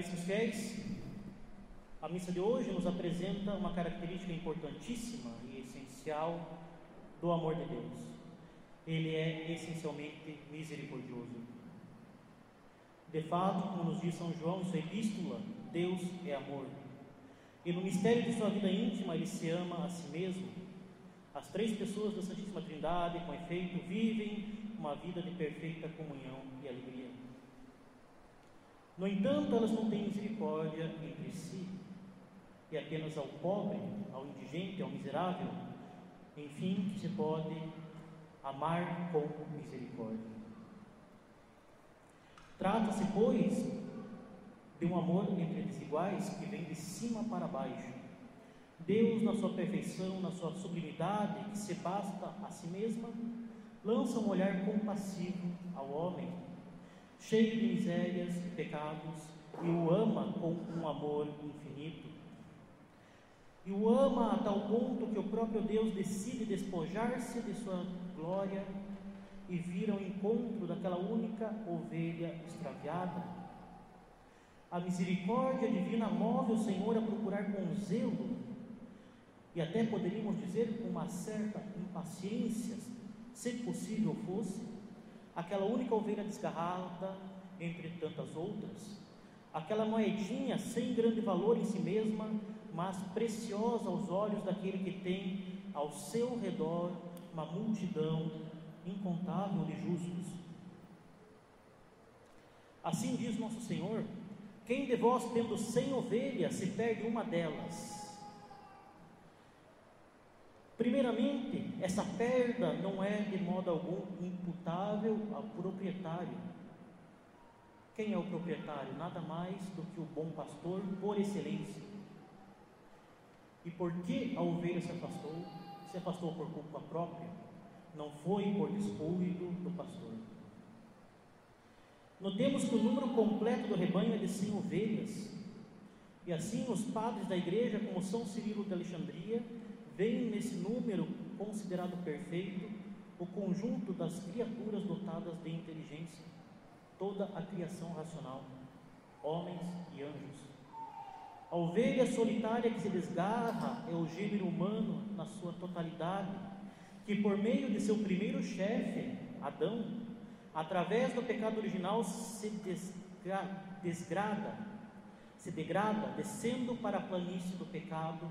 Caríssimos fiéis, a missa de hoje nos apresenta uma característica importantíssima e essencial do amor de Deus. Ele é essencialmente misericordioso. De fato, como nos diz São João sua epístola, Deus é amor. E no mistério de sua vida íntima, ele se ama a si mesmo. As três pessoas da Santíssima Trindade, com efeito, vivem uma vida de perfeita comunhão e alegria. No entanto, elas não têm misericórdia entre si, e apenas ao pobre, ao indigente, ao miserável, enfim, que se pode amar com misericórdia. Trata-se, pois, de um amor entre desiguais que vem de cima para baixo. Deus, na sua perfeição, na sua sublimidade, que se basta a si mesma, lança um olhar compassivo ao homem, cheio de misérias e pecados, e o ama com um amor infinito. E o ama a tal ponto que o próprio Deus decide despojar-se de sua glória e vir ao encontro daquela única ovelha extraviada. A misericórdia divina move o Senhor a procurar com zelo, e até poderíamos dizer com uma certa impaciência, se possível fosse, aquela única ovelha desgarrada entre tantas outras, aquela moedinha sem grande valor em si mesma, mas preciosa aos olhos daquele que tem ao seu redor uma multidão incontável de justos. Assim diz nosso Senhor: quem de vós, tendo cem ovelhas, se perde uma delas? Primeiramente, essa perda não é de modo algum imputável ao proprietário. Quem é o proprietário? Nada mais do que o bom pastor por excelência. E por que a ovelha se afastou? Se afastou por culpa própria não foi por descuido do pastor. Notemos que o número completo do rebanho é de 100 ovelhas, e assim os padres da igreja, como São Cirilo de Alexandria, veem nesse número considerado perfeito o conjunto das criaturas dotadas de inteligência, toda a criação racional, homens e anjos. A ovelha solitária que se desgarra é o gênero humano na sua totalidade, que por meio de seu primeiro chefe, Adão, através do pecado original se desgra desgrada, se degrada, descendo para a planície do pecado,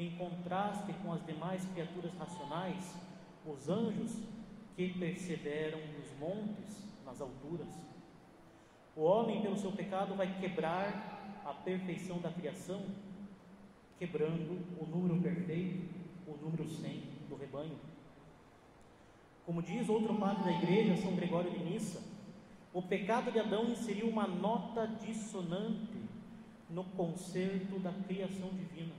em contraste com as demais criaturas racionais, os anjos que perseveram nos montes, nas alturas. O homem, pelo seu pecado, vai quebrar a perfeição da criação, quebrando o número perfeito, o número 100 do rebanho. Como diz outro padre da igreja, São Gregório de Nissa, o pecado de Adão inseriu uma nota dissonante no concerto da criação divina,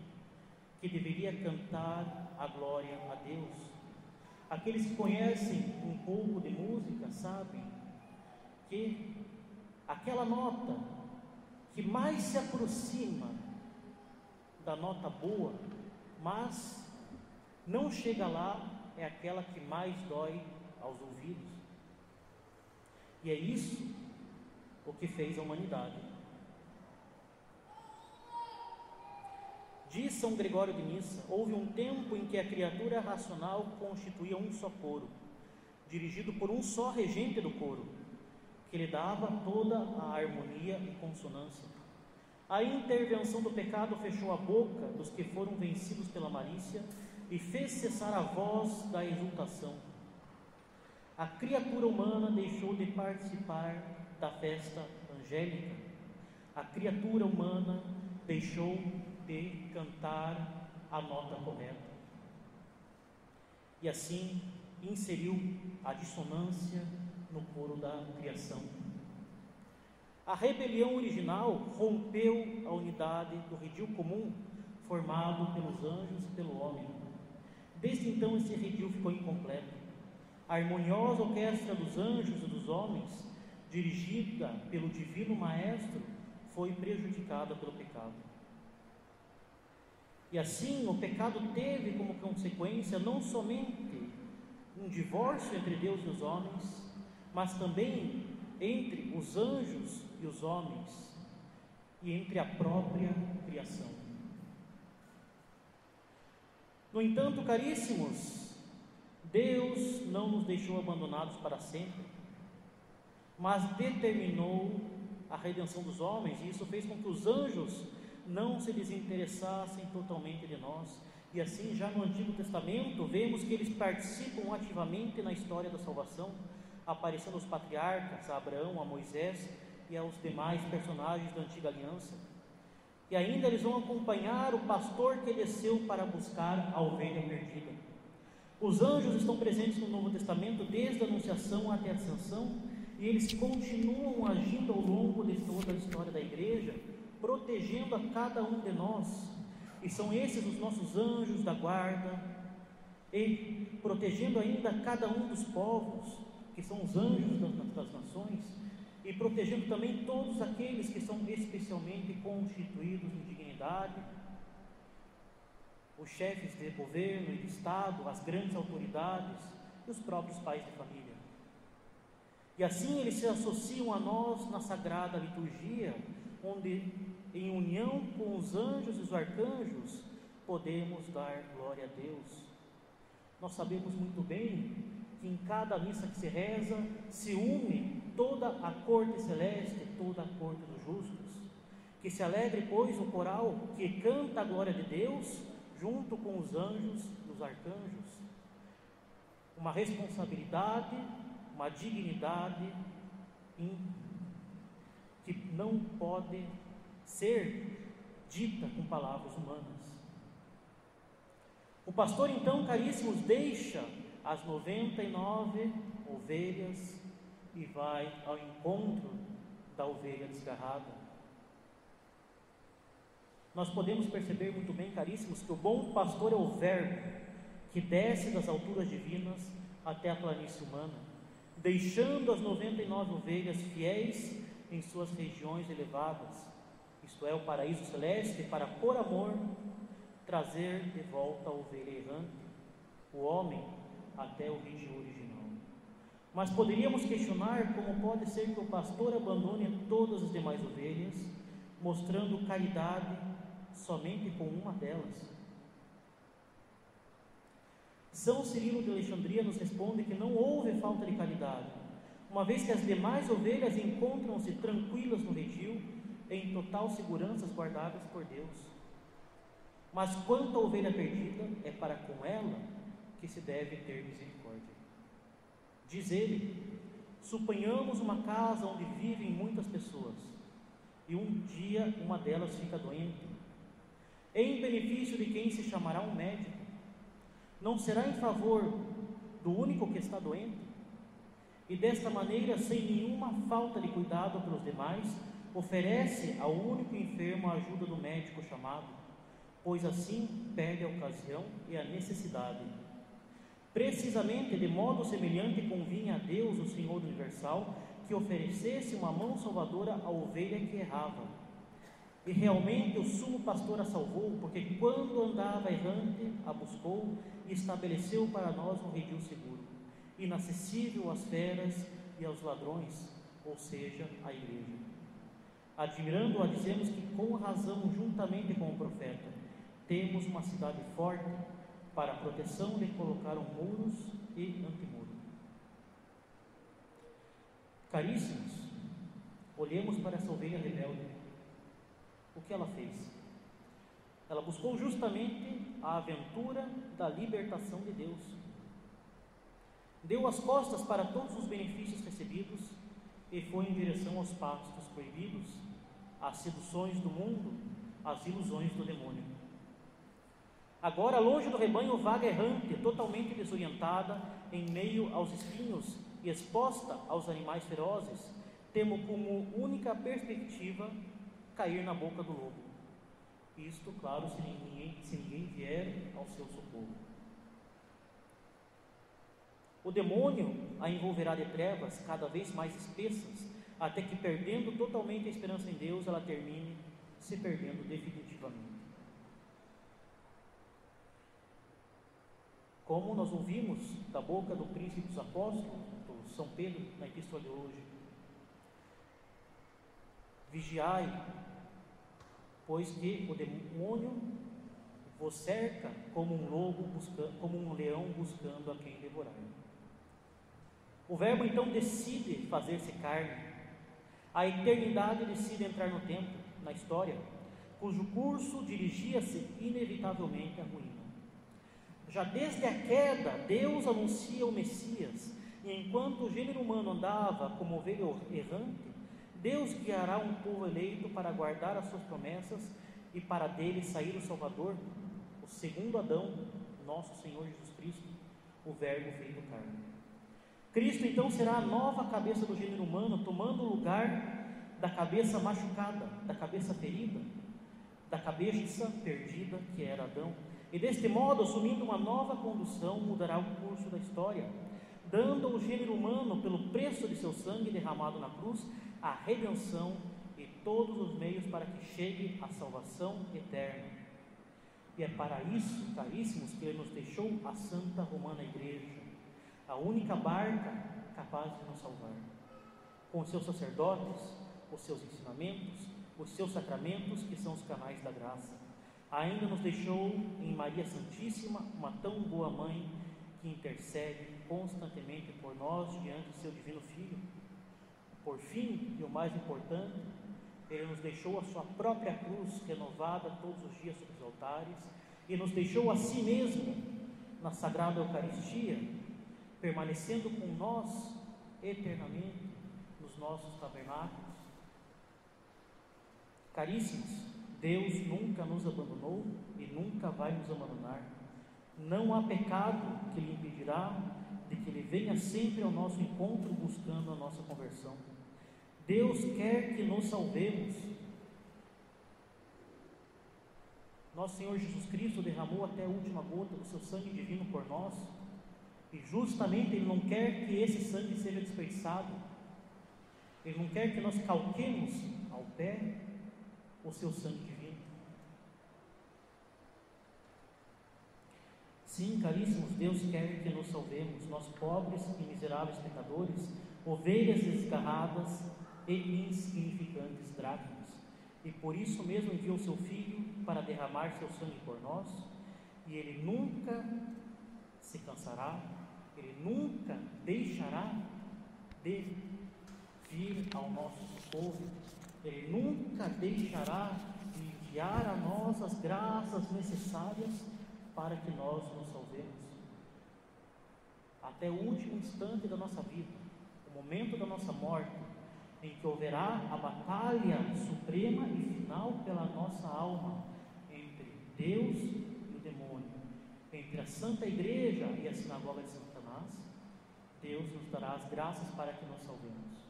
que deveria cantar a glória a Deus. Aqueles que conhecem um pouco de música sabem que aquela nota que mais se aproxima da nota boa, mas não chega lá é aquela que mais dói aos ouvidos. E é isso o que fez a humanidade. Diz São Gregório de Nissa: houve um tempo em que a criatura racional constituía um só coro, dirigido por um só regente do coro, que lhe dava toda a harmonia e consonância. A intervenção do pecado fechou a boca dos que foram vencidos pela malícia e fez cessar a voz da exultação. A criatura humana deixou de participar da festa angélica. A criatura humana deixou de cantar a nota correta. E assim inseriu a dissonância no coro da criação. A rebelião original rompeu a unidade do redil comum formado pelos anjos e pelo homem. Desde então esse redil ficou incompleto. A harmoniosa orquestra dos anjos e dos homens, dirigida pelo divino maestro, foi prejudicada pelo pecado. E assim o pecado teve como consequência não somente um divórcio entre Deus e os homens, mas também entre os anjos e os homens e entre a própria criação. No entanto, caríssimos, Deus não nos deixou abandonados para sempre, mas determinou a redenção dos homens, e isso fez com que os anjos não se desinteressassem totalmente de nós. E assim, já no Antigo Testamento, vemos que eles participam ativamente na história da salvação, aparecendo os patriarcas, a Abraão, a Moisés e aos demais personagens da antiga aliança. E ainda eles vão acompanhar o pastor que desceu para buscar a ovelha perdida. Os anjos estão presentes no Novo Testamento desde a Anunciação até a Ascensão, e eles continuam agindo ao longo de toda a história da igreja, protegendo a cada um de nós. E são esses os nossos anjos da guarda, e protegendo ainda cada um dos povos, que são os anjos das, nações, e protegendo também todos aqueles que são especialmente constituídos em dignidade, os chefes de governo e de Estado, as grandes autoridades e os próprios pais de família. E assim eles se associam a nós na sagrada liturgia, onde, em união com os anjos e os arcanjos, podemos dar glória a Deus. Nós sabemos muito bem que em cada missa que se reza se une toda a corte celeste, toda a corte dos justos. Que se alegre, pois, o coral que canta a glória de Deus, junto com os anjos e os arcanjos. Uma responsabilidade uma dignidade que não pode ser dita com palavras humanas. O pastor, então, caríssimos, deixa as 99 ovelhas e vai ao encontro da ovelha desgarrada. Nós podemos perceber muito bem, caríssimos, que o bom pastor é o Verbo que desce das alturas divinas até a planície humana deixando as 99 ovelhas fiéis em suas regiões elevadas, isto é, o paraíso celeste, para, por amor, trazer de volta a ovelha errante, o homem, até o ritmo original. Mas poderíamos questionar como pode ser que o pastor abandone todas as demais ovelhas, mostrando caridade somente com uma delas. São Cirilo de Alexandria nos responde que não houve falta de caridade, uma vez que as demais ovelhas encontram-se tranquilas no redil, em total segurança guardadas por Deus. Mas quanto à ovelha perdida, é para com ela que se deve ter misericórdia. Diz ele: suponhamos uma casa onde vivem muitas pessoas, e um dia uma delas fica doente, em benefício de quem se chamará um médico não será em favor do único que está doente? E desta maneira, sem nenhuma falta de cuidado pelos demais, oferece ao único enfermo a ajuda do médico chamado, pois assim perde a ocasião e a necessidade. Precisamente de modo semelhante convinha a Deus, o Senhor universal, que oferecesse uma mão salvadora à ovelha que errava e realmente o sumo pastor a salvou, porque quando andava errante, a buscou e estabeleceu para nós um redil seguro, inacessível às feras e aos ladrões, ou seja, à igreja. Admirando-a, dizemos que com razão, juntamente com o profeta, temos uma cidade forte para proteção de colocaram muros e antemuro. Caríssimos, olhemos para essa ovelha rebelde o que ela fez? Ela buscou justamente a aventura da libertação de Deus. Deu as costas para todos os benefícios recebidos e foi em direção aos pastos proibidos, às seduções do mundo, às ilusões do demônio. Agora, longe do rebanho, vaga errante, totalmente desorientada, em meio aos espinhos e exposta aos animais ferozes, temo como única perspectiva cair na boca do lobo. Isto, claro, se ninguém, se ninguém vier ao seu socorro. O demônio a envolverá de trevas cada vez mais espessas, até que, perdendo totalmente a esperança em Deus, ela termine se perdendo definitivamente. Como nós ouvimos da boca do príncipe dos apóstolos, do São Pedro, na epístola de hoje, Vigiai, pois que o demônio vos cerca como um lobo buscando, como um leão buscando a quem devorar. O verbo então decide fazer-se carne. A eternidade decide entrar no tempo, na história, cujo curso dirigia-se inevitavelmente à ruína. Já desde a queda, Deus anuncia o Messias, e enquanto o gênero humano andava como ovelha errante, Deus guiará um povo eleito para guardar as suas promessas e para dele sair o Salvador, o segundo Adão, nosso Senhor Jesus Cristo, o Verbo feito carne. Cristo então será a nova cabeça do gênero humano, tomando o lugar da cabeça machucada, da cabeça ferida, da cabeça perdida que era Adão. E deste modo, assumindo uma nova condução, mudará o curso da história, dando ao gênero humano, pelo preço de seu sangue derramado na cruz, a redenção e todos os meios para que chegue a salvação eterna. E é para isso, caríssimos, que Ele nos deixou a Santa Romana Igreja, a única barca capaz de nos salvar, com os seus sacerdotes, os seus ensinamentos, os seus sacramentos, que são os canais da graça. Ainda nos deixou em Maria Santíssima uma tão boa mãe que intercede constantemente por nós diante do seu divino Filho por fim, e o mais importante, ele nos deixou a sua própria cruz renovada todos os dias sobre os altares e nos deixou a si mesmo na sagrada Eucaristia, permanecendo com nós eternamente nos nossos tabernáculos. Caríssimos, Deus nunca nos abandonou e nunca vai nos abandonar. Não há pecado que lhe impedirá de que Ele venha sempre ao nosso encontro buscando a nossa conversão. Deus quer que nos salvemos. Nosso Senhor Jesus Cristo derramou até a última gota do seu sangue divino por nós, e justamente Ele não quer que esse sangue seja desperdiçado, Ele não quer que nós calquemos ao pé o seu sangue divino. Sim, caríssimos, Deus quer que nos salvemos, nós pobres e miseráveis pecadores, ovelhas desgarradas e insignificantes dracmas. E por isso mesmo enviou seu Filho para derramar seu sangue por nós, e ele nunca se cansará, ele nunca deixará de vir ao nosso socorro, ele nunca deixará de enviar a nós as graças necessárias para que nós nos salvemos. Até o último instante da nossa vida, o momento da nossa morte, em que houverá a batalha suprema e final pela nossa alma entre Deus e o demônio, entre a Santa Igreja e a Sinagoga de Satanás, Deus nos dará as graças para que nos salvemos.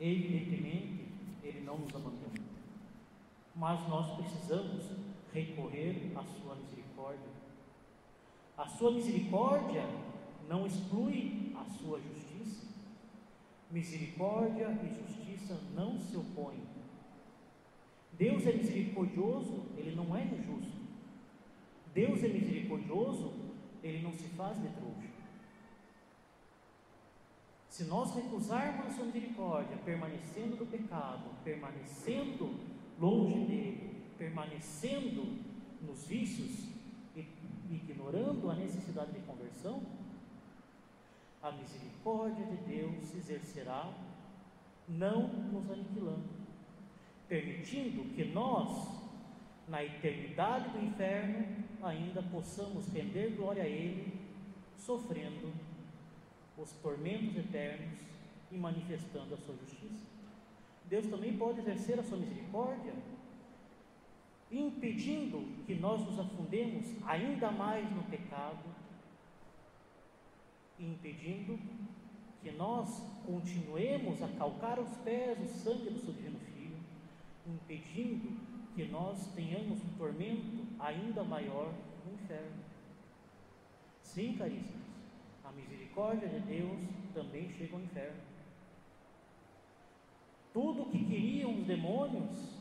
Evidentemente, Ele não nos abandona, mas nós precisamos recorrer à Sua misericórdia. A Sua misericórdia não exclui a Sua justiça Misericórdia e justiça não se opõem. Deus é misericordioso, ele não é injusto. Deus é misericordioso, ele não se faz de trouxa. Se nós recusarmos a sua misericórdia, permanecendo do pecado, permanecendo longe dele, permanecendo nos vícios e ignorando a necessidade de conversão, a misericórdia de Deus se exercerá, não nos aniquilando, permitindo que nós, na eternidade do inferno, ainda possamos render glória a Ele, sofrendo os tormentos eternos e manifestando a sua justiça. Deus também pode exercer a sua misericórdia, impedindo que nós nos afundemos ainda mais no pecado impedindo que nós continuemos a calcar os pés o sangue do seu divino Filho, impedindo que nós tenhamos um tormento ainda maior no inferno. Sim, caríssimos, a misericórdia de Deus também chega ao inferno. Tudo o que queriam os demônios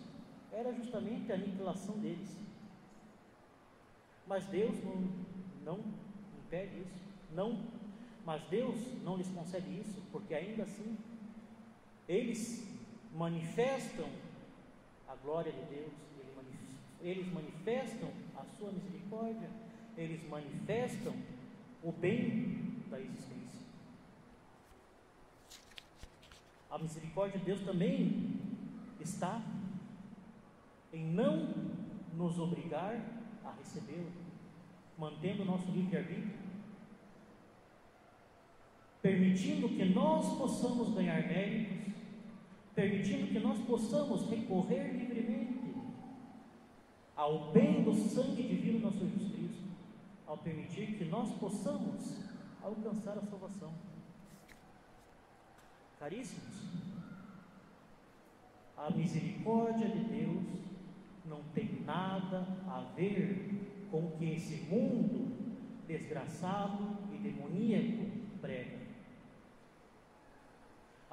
era justamente a aniquilação deles. Mas Deus não, não impede isso, não mas Deus não lhes concede isso, porque ainda assim eles manifestam a glória de Deus, eles manifestam a sua misericórdia, eles manifestam o bem da existência. A misericórdia de Deus também está em não nos obrigar a recebê-lo, mantendo o nosso livre-arbítrio, permitindo que nós possamos ganhar méritos, permitindo que nós possamos recorrer livremente ao bem do sangue divino do nosso Jesus Cristo, ao permitir que nós possamos alcançar a salvação. Caríssimos, a misericórdia de Deus não tem nada a ver com o que esse mundo desgraçado e demoníaco prega.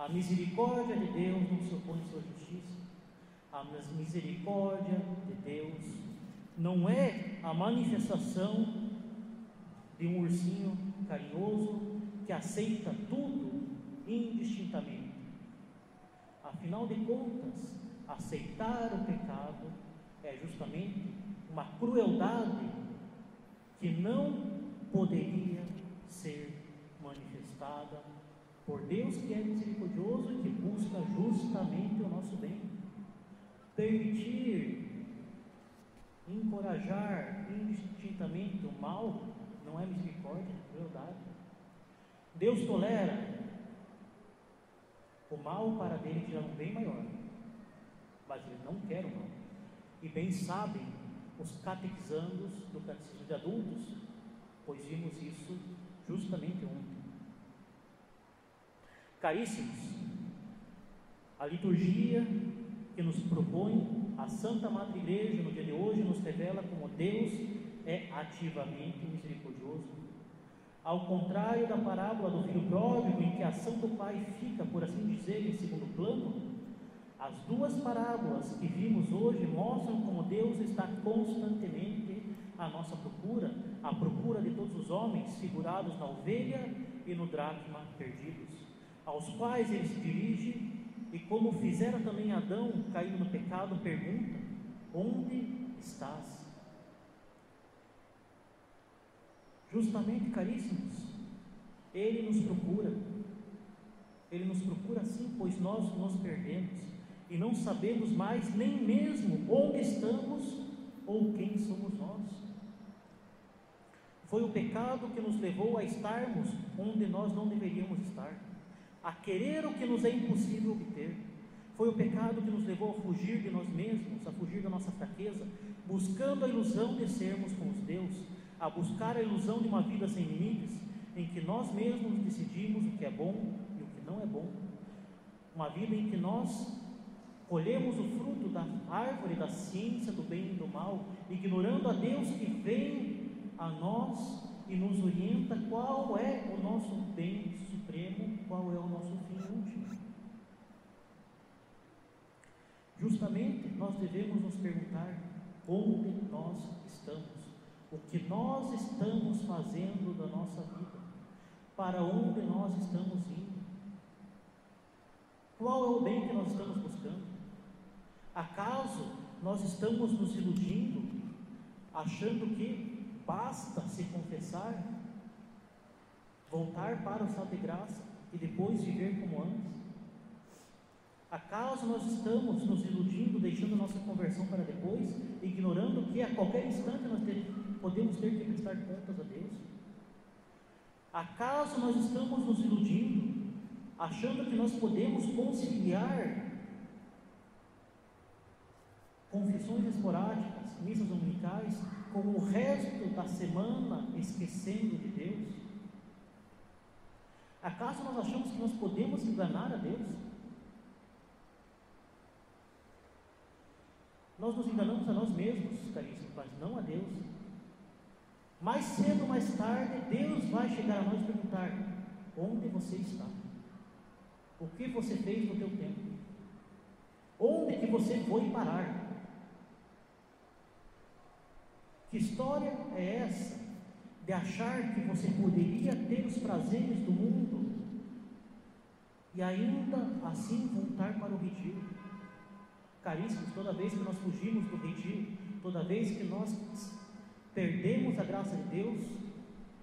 A misericórdia de Deus não se opõe à sua justiça. A misericórdia de Deus não é a manifestação de um ursinho carinhoso que aceita tudo indistintamente. Afinal de contas, aceitar o pecado é justamente uma crueldade que não poderia ser manifestada por Deus que é misericordioso e que busca justamente o nosso bem. Permitir, encorajar indistintamente o mal não é misericórdia, é crueldade. Deus tolera o mal para dele tirar um bem maior, mas ele não quer o mal. E bem sabem os catequizandos do catecismo de adultos, pois vimos isso justamente ontem. Caríssimos, a liturgia que nos propõe a Santa Madre Igreja no dia de hoje nos revela como Deus é ativamente misericordioso. Ao contrário da parábola do filho pródigo, em que a ação do pai fica, por assim dizer, em segundo plano, as duas parábolas que vimos hoje mostram como Deus está constantemente à nossa procura, à procura de todos os homens figurados na ovelha e no dracma perdidos, aos quais ele se dirige e, como fizera também Adão, caindo no pecado, pergunta: Onde estás? Justamente, caríssimos, Ele nos procura. Ele nos procura sim, pois nós nos perdemos e não sabemos mais nem mesmo onde estamos ou quem somos nós. Foi o pecado que nos levou a estarmos onde nós não deveríamos estar, a querer o que nos é impossível obter. Foi o pecado que nos levou a fugir de nós mesmos, a fugir da nossa fraqueza, buscando a ilusão de sermos como Deus, a buscar a ilusão de uma vida sem limites, em que nós mesmos decidimos o que é bom e o que não é bom. Uma vida em que nós colhemos o fruto da árvore da ciência do bem e do mal, ignorando a Deus que vem a nós e nos orienta qual é o nosso bem supremo, qual é o nosso fim último. Justamente nós devemos nos perguntar onde nós estamos o que nós estamos fazendo da nossa vida, para onde nós estamos indo, qual é o bem que nós estamos buscando. Acaso nós estamos nos iludindo, achando que basta se confessar, voltar para o estado de graça e depois viver como antes? Acaso nós estamos nos iludindo, deixando nossa conversão para depois, ignorando que a qualquer instante nós podemos ter que prestar contas a Deus? Acaso nós estamos nos iludindo, achando que nós podemos conciliar confissões esporádicas, missas dominicais, com o resto da semana esquecendo de Deus? Acaso nós achamos que nós podemos enganar a Deus? Nós nos enganamos a nós mesmos, caríssimos, mas não a Deus. Mais cedo ou mais tarde, Deus vai chegar a nós e perguntar: onde você está? O que você fez no teu tempo? Onde que você foi parar? Que história é essa de achar que você poderia ter os prazeres do mundo e ainda assim voltar para o redil. Caríssimos, toda vez que nós fugimos do redil, toda vez que nós perdemos a graça de Deus,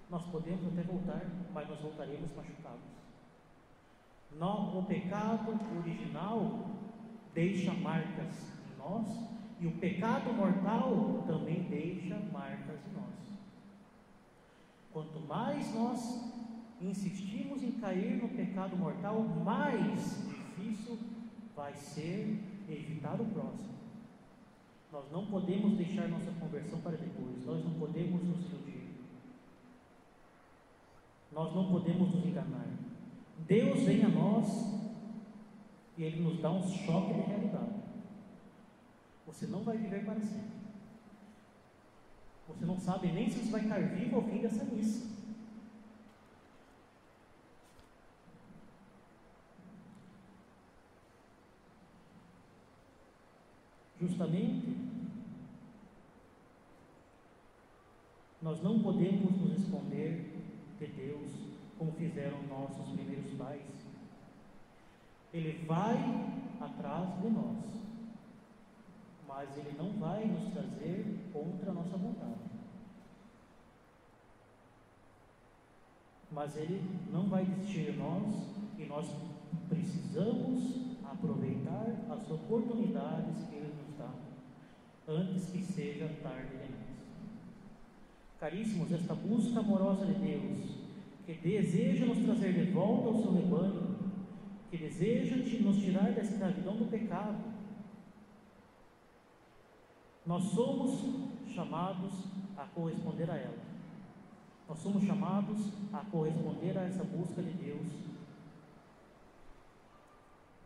nós podemos até voltar, mas nós voltaremos machucados. o pecado original deixa marcas em nós e o pecado mortal também deixa marcas em nós. Quanto mais nós insistimos em cair no pecado mortal, mais difícil vai ser evitar o próximo. Nós não podemos deixar nossa conversão para depois, nós não podemos nos iludir, nós não podemos nos enganar. Deus vem a nós e Ele nos dá um choque de realidade. Você não vai viver para sempre. Você não sabe nem se você vai estar vivo ao fim dessa missa. Justamente, nós não podemos nos esconder de Deus como fizeram nossos primeiros pais. Ele vai atrás de nós mas Ele não vai nos trazer contra a nossa vontade. Mas Ele não vai desistir de nós e nós precisamos aproveitar as oportunidades que Ele nos dá antes que seja tarde demais. Caríssimos, esta busca amorosa de Deus, que deseja nos trazer de volta ao seu rebanho, que deseja nos tirar da escravidão do pecado, nós somos chamados a corresponder a ela. Nós somos chamados a corresponder a essa busca de Deus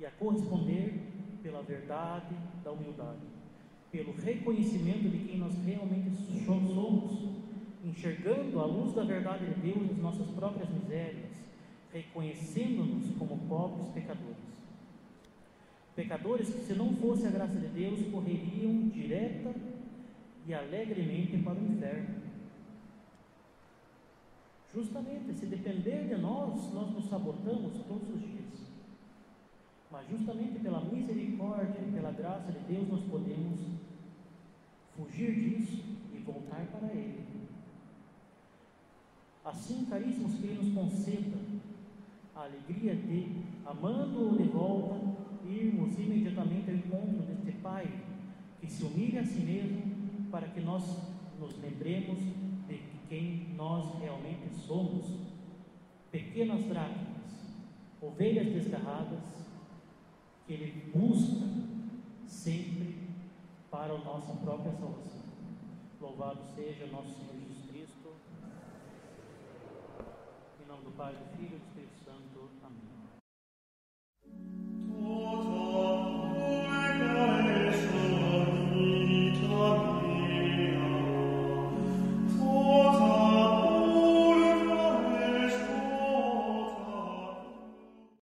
e a corresponder pela verdade da humildade, pelo reconhecimento de quem nós realmente somos, enxergando a luz da verdade de Deus nas nossas próprias misérias, reconhecendo-nos como pobres pecadores. Pecadores que, se não fosse a graça de Deus, correriam direta e alegremente para o inferno. Justamente, se depender de nós, nós nos sabotamos todos os dias. Mas justamente pela misericórdia e pela graça de Deus, nós podemos fugir disso e voltar para Ele. Assim, caríssimos, que Ele nos conceda a alegria de, amando-o de volta, irmos imediatamente ao encontro deste Pai que se humilha a si mesmo para que nós nos lembremos de quem nós realmente somos, pequenas dracmas, ovelhas desgarradas, que Ele busca sempre para a nossa própria salvação. Louvado seja nosso Senhor Jesus Cristo. Em nome do Pai, do Filho e do Espírito Santo.